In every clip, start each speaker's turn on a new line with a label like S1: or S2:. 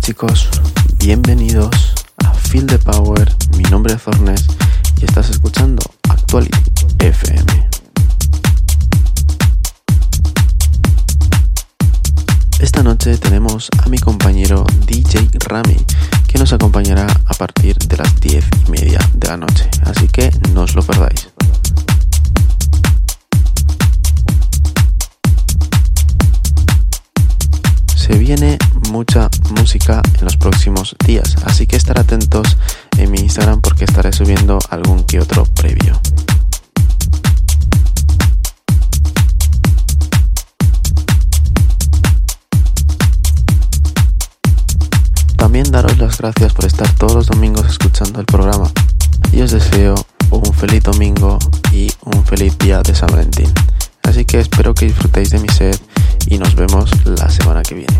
S1: chicos, bienvenidos a Feel the Power. Mi nombre es Zornes y estás escuchando Actuality FM. Esta noche tenemos a mi compañero DJ Rami, que nos acompañará a partir de las 10 y media de la noche, así que no os lo perdáis. Se viene mucha música en los próximos días, así que estar atentos en mi Instagram porque estaré subiendo algún que otro previo. También daros las gracias por estar todos los domingos escuchando el programa y os deseo un feliz domingo y un feliz día de San Valentín. Así que espero que disfrutéis de mi set y nos vemos la semana que viene.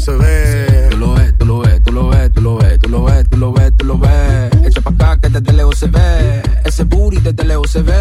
S2: se ve. Tú lo ves, tú lo ves, tú lo ves, tú lo ves, tú lo ves, tú lo ves, tú lo ves. Echa pa' acá que desde lejos se ve. Ese booty desde lejos se ve.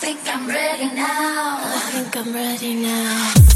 S2: think I'm ready now. I think I'm ready now.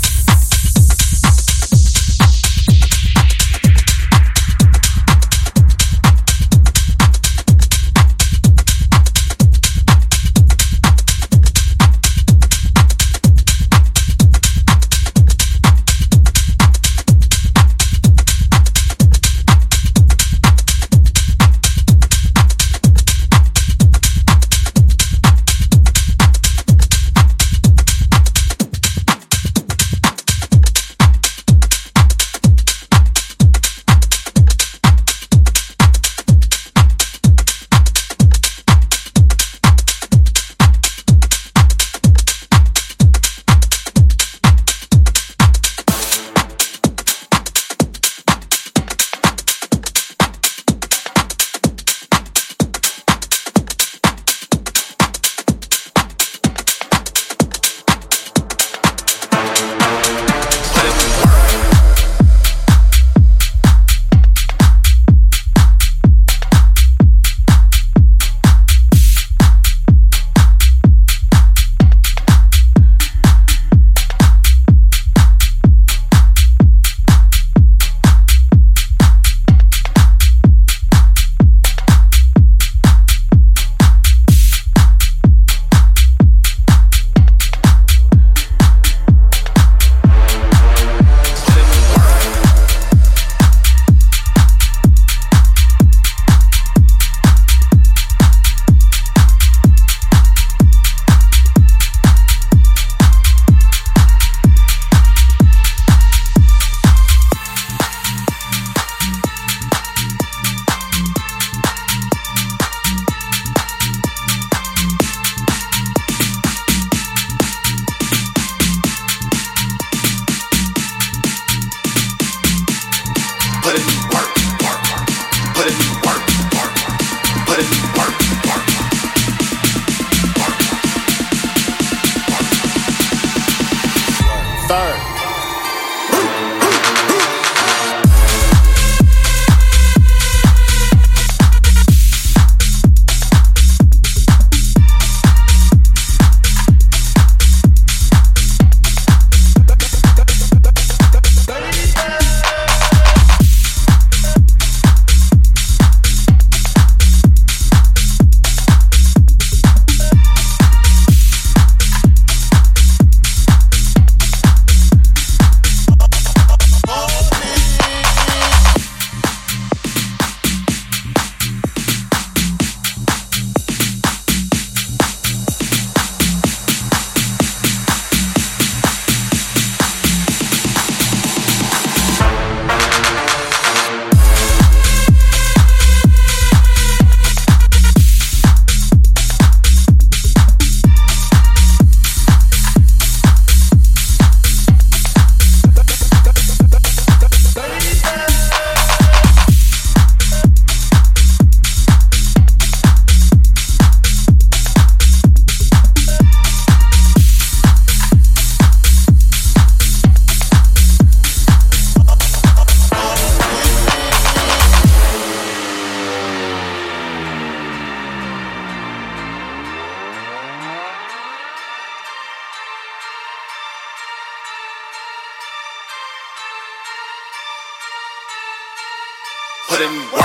S2: put in
S3: work.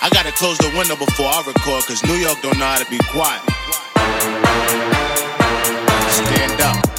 S3: I gotta close the window before I record, cause New York don't know how to be quiet. Stand up.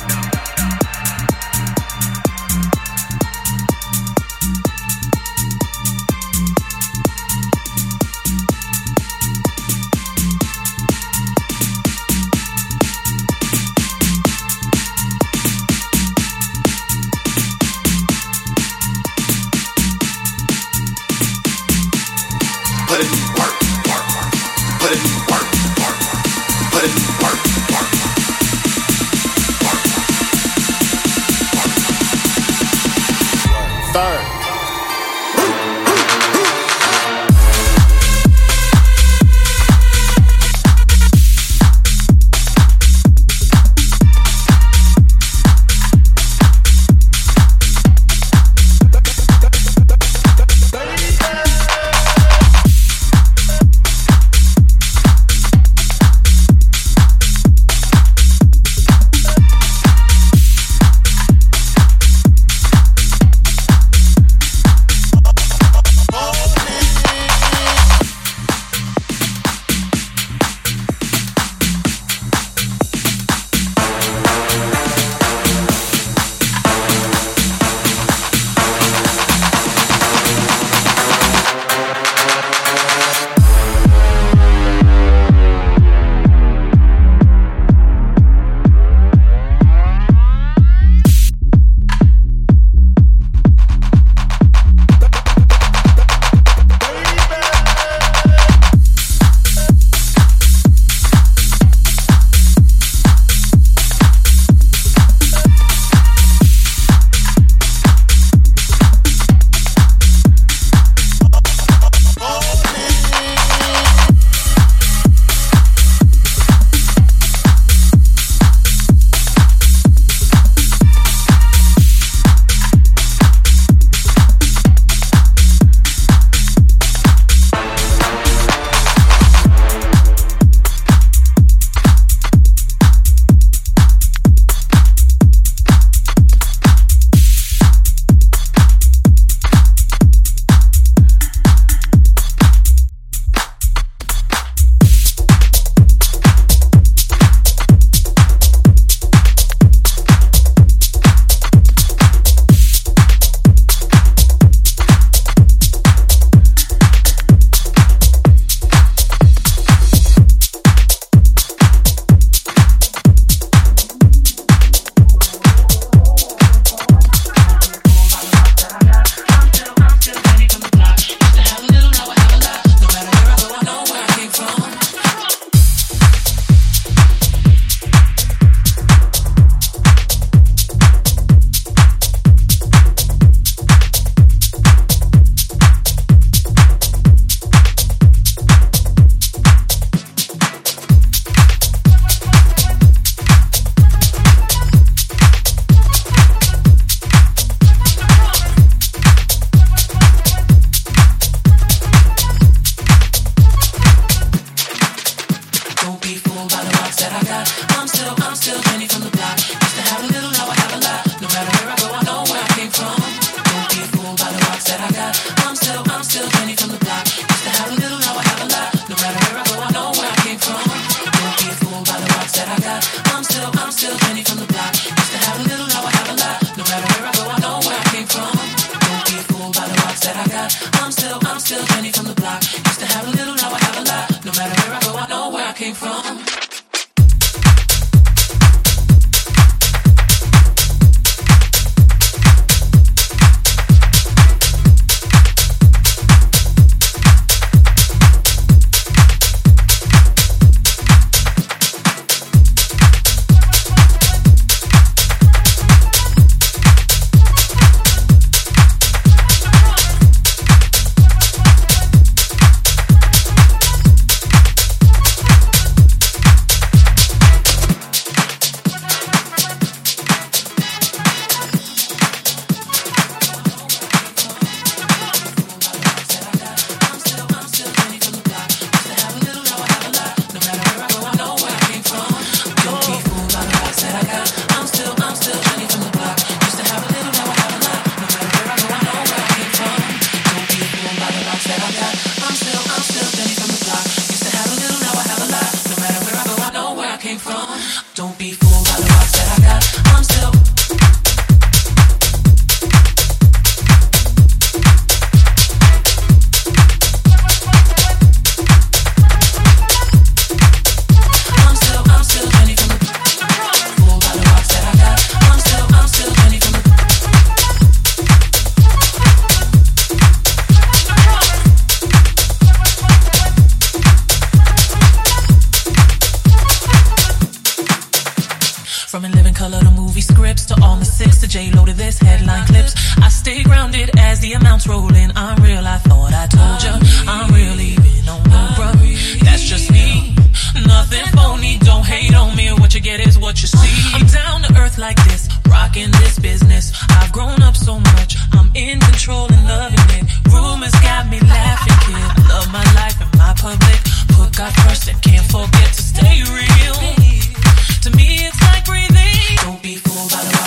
S3: grips to all the six to J loaded this headline clips. I stay grounded as
S2: the amounts rollin'. I'm real, I thought I told ya. I'm real, even on Oprah. That's just me. Nothing phony, don't hate on me. What you get is what you see. I'm down to earth
S3: like this, rocking this business. I've grown up so much, I'm in control and loving it. Rumors got me laughing, kid. Love my life and my public. Put God first and can't forget to stay
S4: real. To me,
S5: it's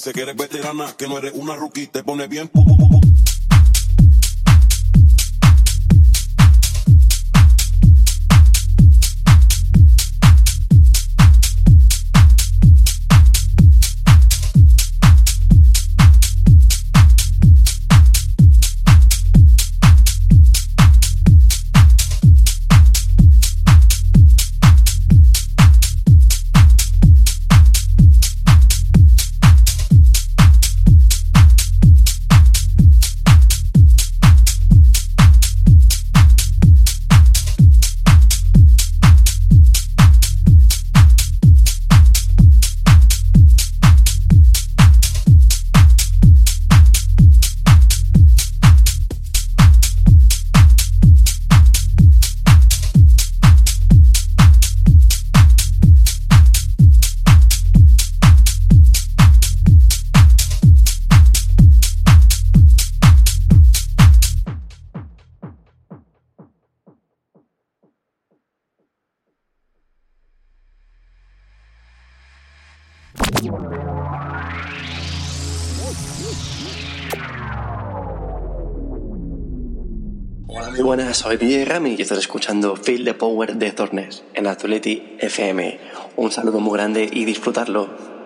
S5: Sé que eres veterana, que no eres una rookie. Te pone bien
S6: soy DJ Rami y estás escuchando Feel the Power de Zornes en Azuleti FM. Un saludo muy grande y disfrutarlo.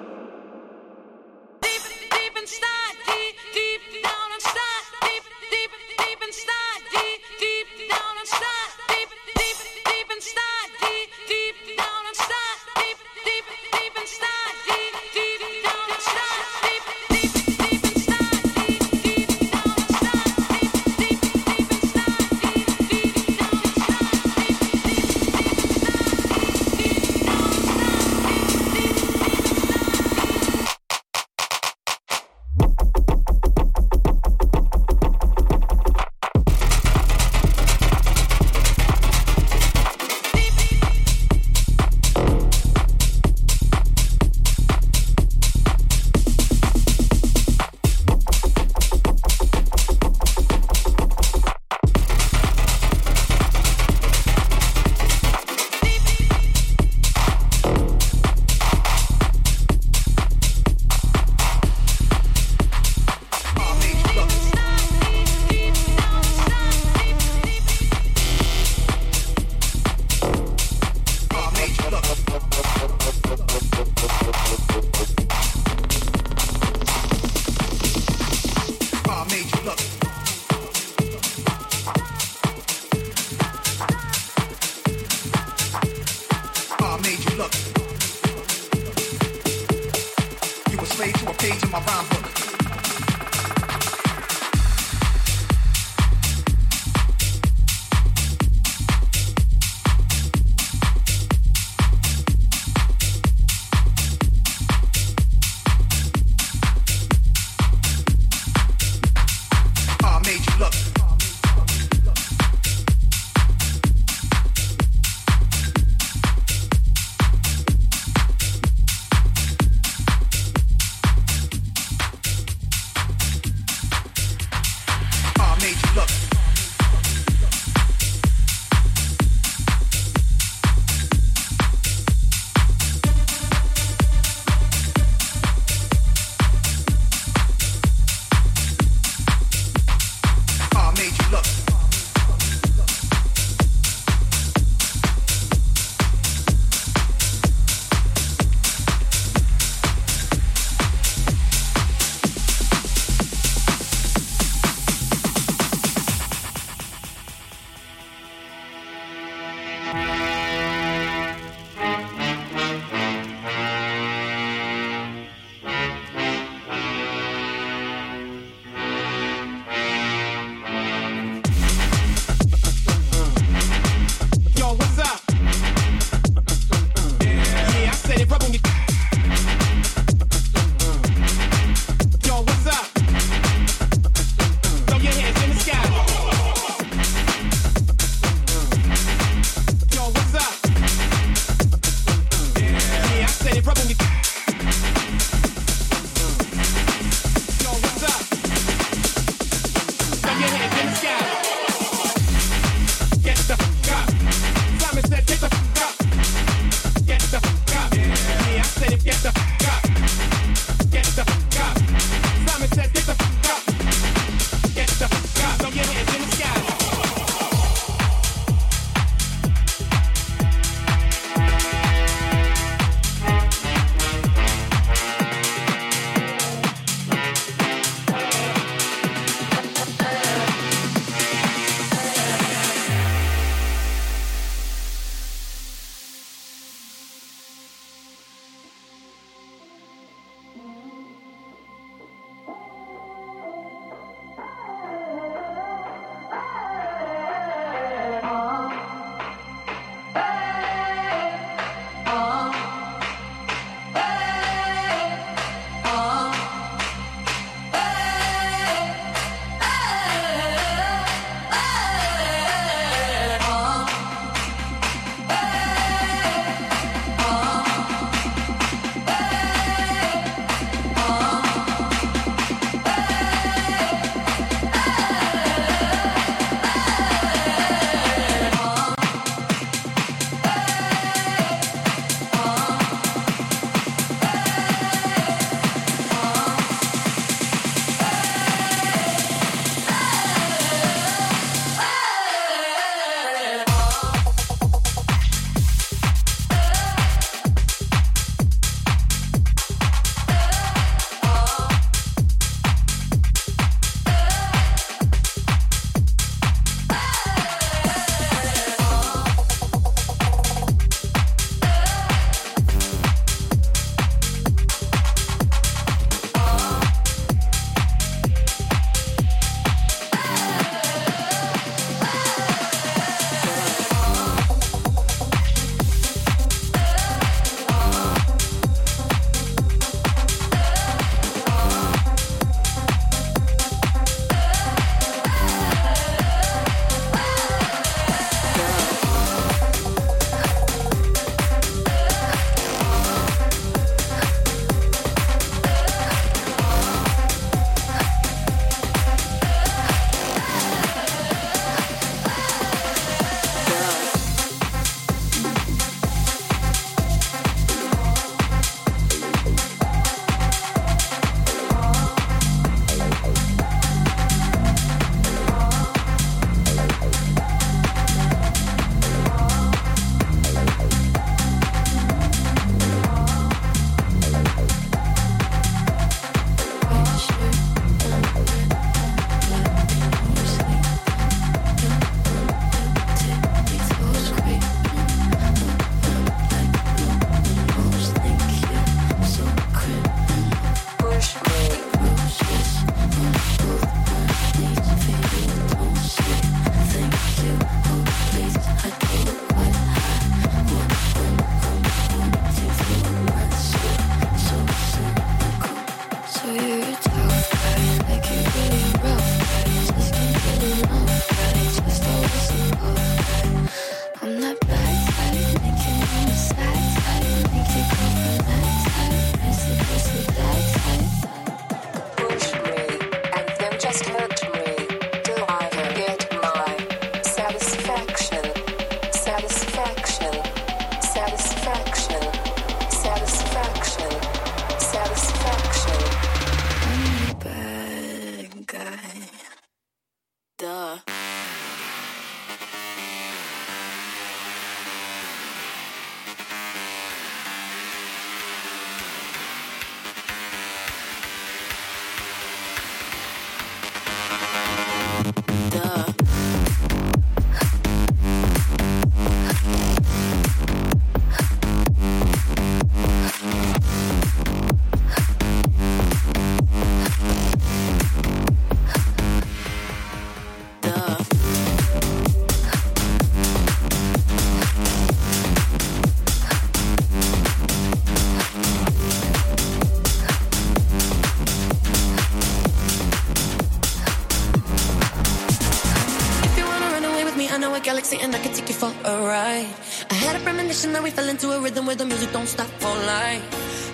S7: Had a that we fell into a rhythm where the music don't stop for life.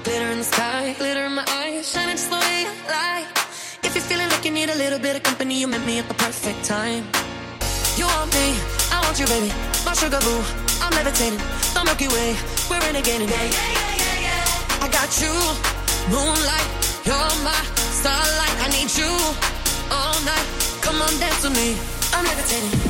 S7: Glitter in the sky, glitter in my eyes, shining just the way I like. If you're feeling like you need a little bit of company, you met me at the perfect time. You want me, I want you, baby. My sugar boo, I'm levitating. The Milky Way, we're renegading. Yeah, yeah, yeah, yeah, yeah. I got you, moonlight, you're my starlight. I need you all night. Come on, dance with me. I'm levitating.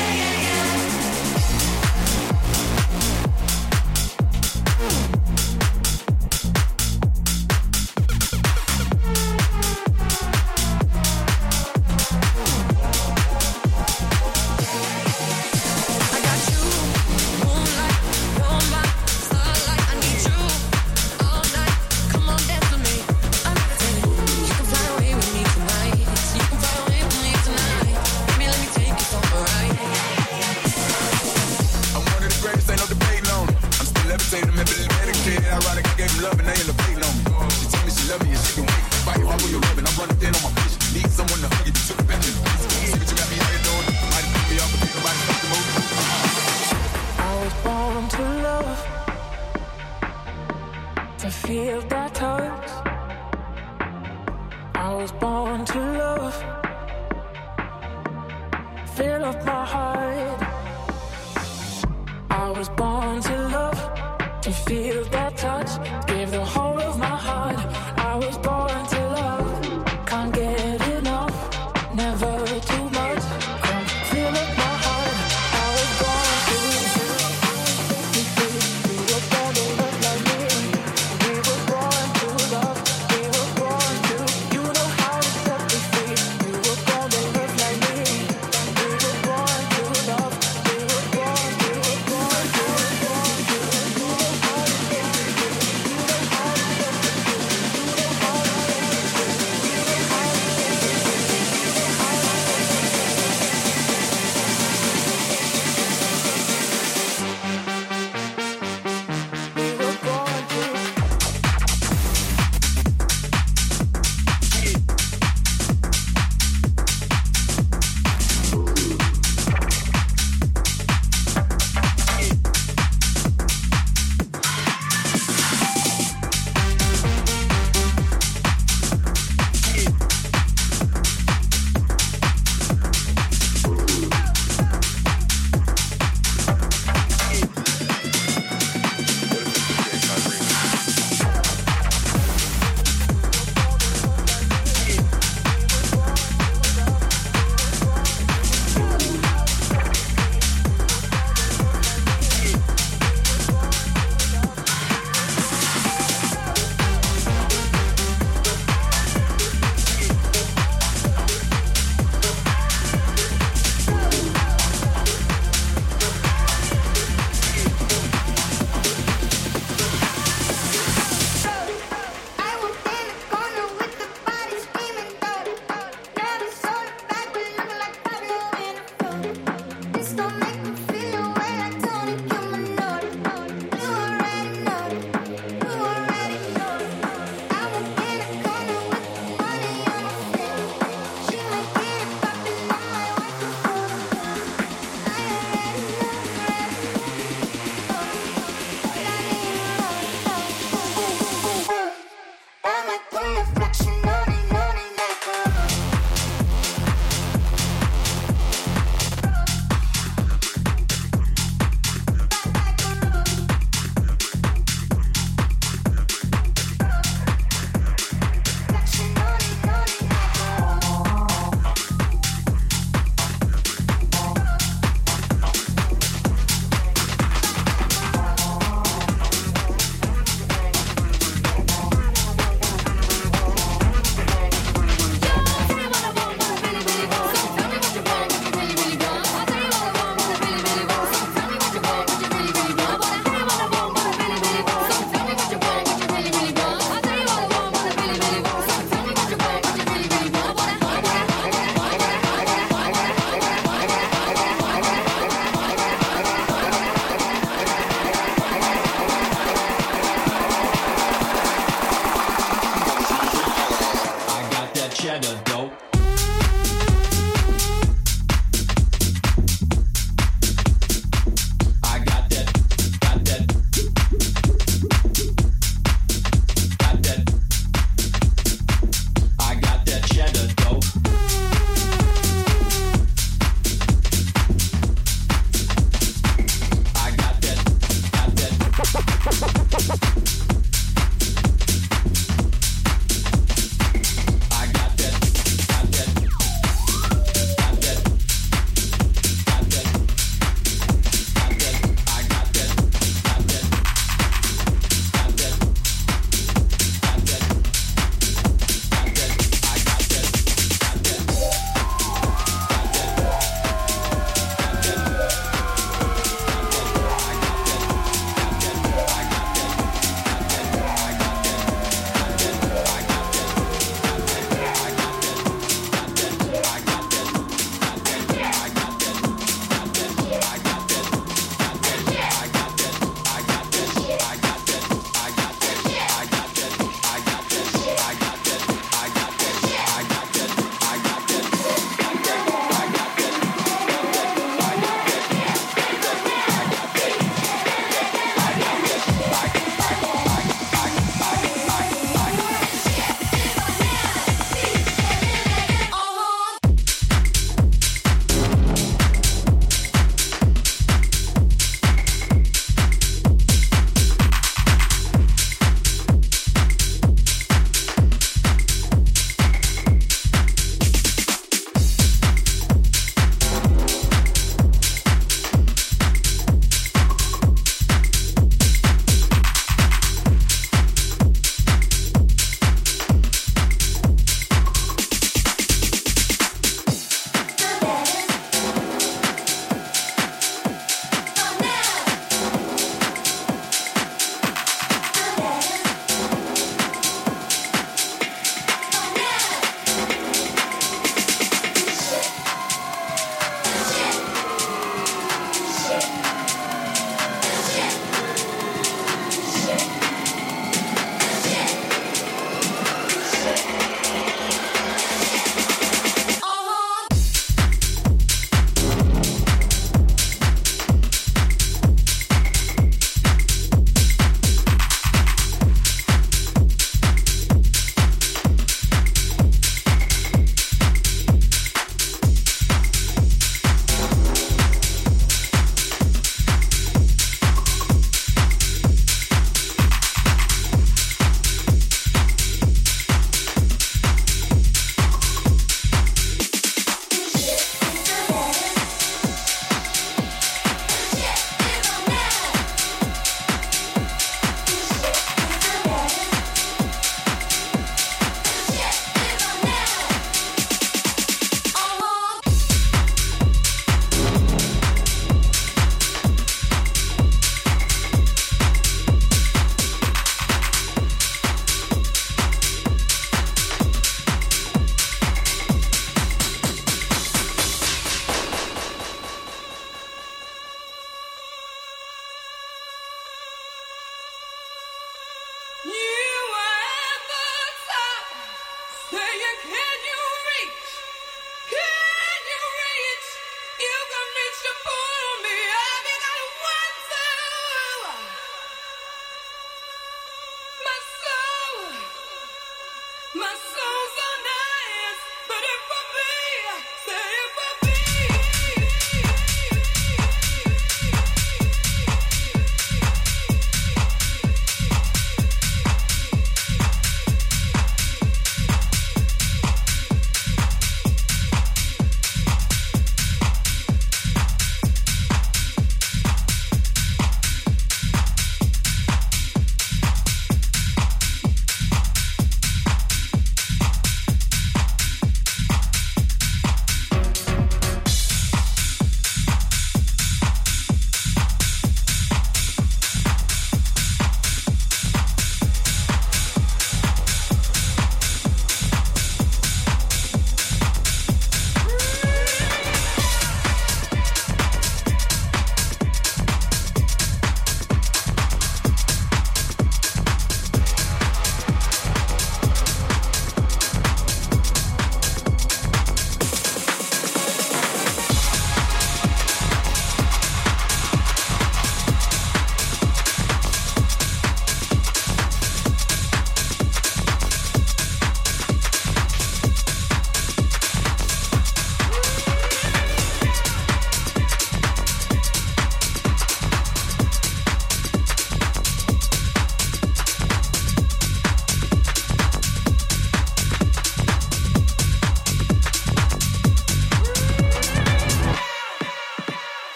S8: To
S9: feel that touch. I was born to love, fill up my heart. I was born to love, to feel that touch. Give the whole of my heart.